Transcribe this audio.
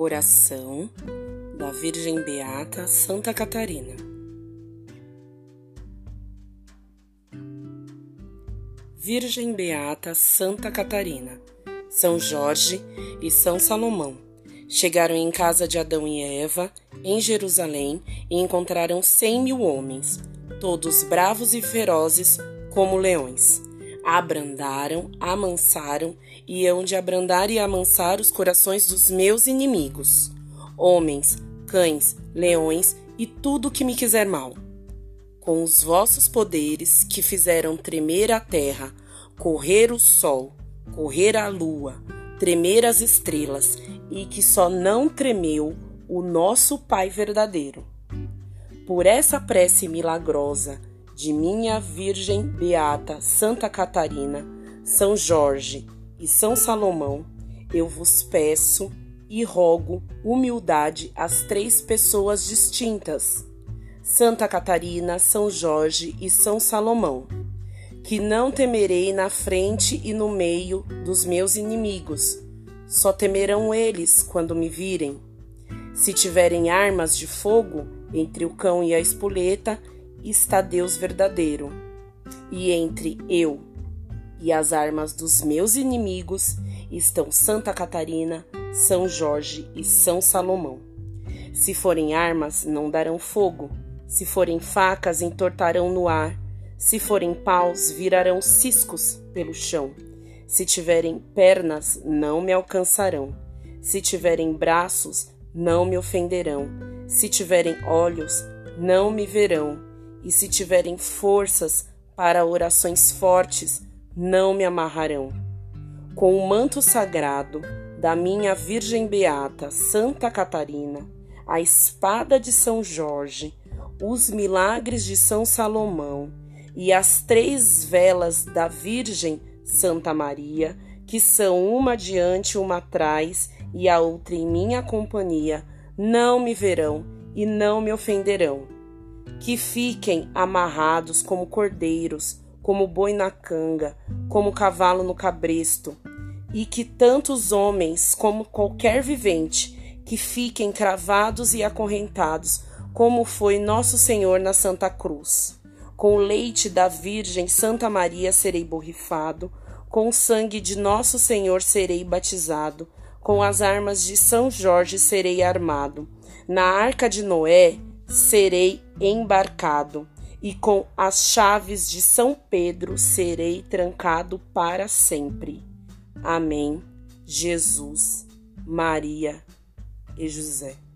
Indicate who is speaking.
Speaker 1: Oração da Virgem Beata Santa Catarina. Virgem Beata Santa Catarina, São Jorge e São Salomão chegaram em casa de Adão e Eva, em Jerusalém, e encontraram cem mil homens, todos bravos e ferozes como leões abrandaram, amansaram e hão de abrandar e amansar os corações dos meus inimigos, homens, cães, leões e tudo que me quiser mal. Com os vossos poderes que fizeram tremer a terra, correr o sol, correr a lua, tremer as estrelas, e que só não tremeu o nosso Pai verdadeiro. Por essa prece milagrosa, de minha Virgem Beata Santa Catarina, São Jorge e São Salomão, eu vos peço e rogo humildade às três pessoas distintas, Santa Catarina, São Jorge e São Salomão, que não temerei na frente e no meio dos meus inimigos, só temerão eles quando me virem. Se tiverem armas de fogo entre o cão e a espoleta, está Deus verdadeiro, e entre eu e as armas dos meus inimigos estão Santa Catarina, São Jorge e São Salomão. Se forem armas, não darão fogo, se forem facas, entortarão no ar, se forem paus, virarão ciscos pelo chão. Se tiverem pernas, não me alcançarão. Se tiverem braços, não me ofenderão. Se tiverem olhos, não me verão e se tiverem forças para orações fortes, não me amarrarão. Com o manto sagrado da minha Virgem Beata Santa Catarina, a espada de São Jorge, os milagres de São Salomão e as três velas da Virgem Santa Maria, que são uma diante, uma atrás e a outra em minha companhia, não me verão e não me ofenderão que fiquem amarrados como cordeiros, como boi na canga, como cavalo no cabresto, e que tantos homens como qualquer vivente que fiquem cravados e acorrentados, como foi nosso Senhor na Santa Cruz. Com o leite da Virgem Santa Maria serei borrifado, com o sangue de nosso Senhor serei batizado, com as armas de São Jorge serei armado. Na arca de Noé serei embarcado, e com as chaves de São Pedro serei trancado para sempre. Amém. Jesus, Maria e José.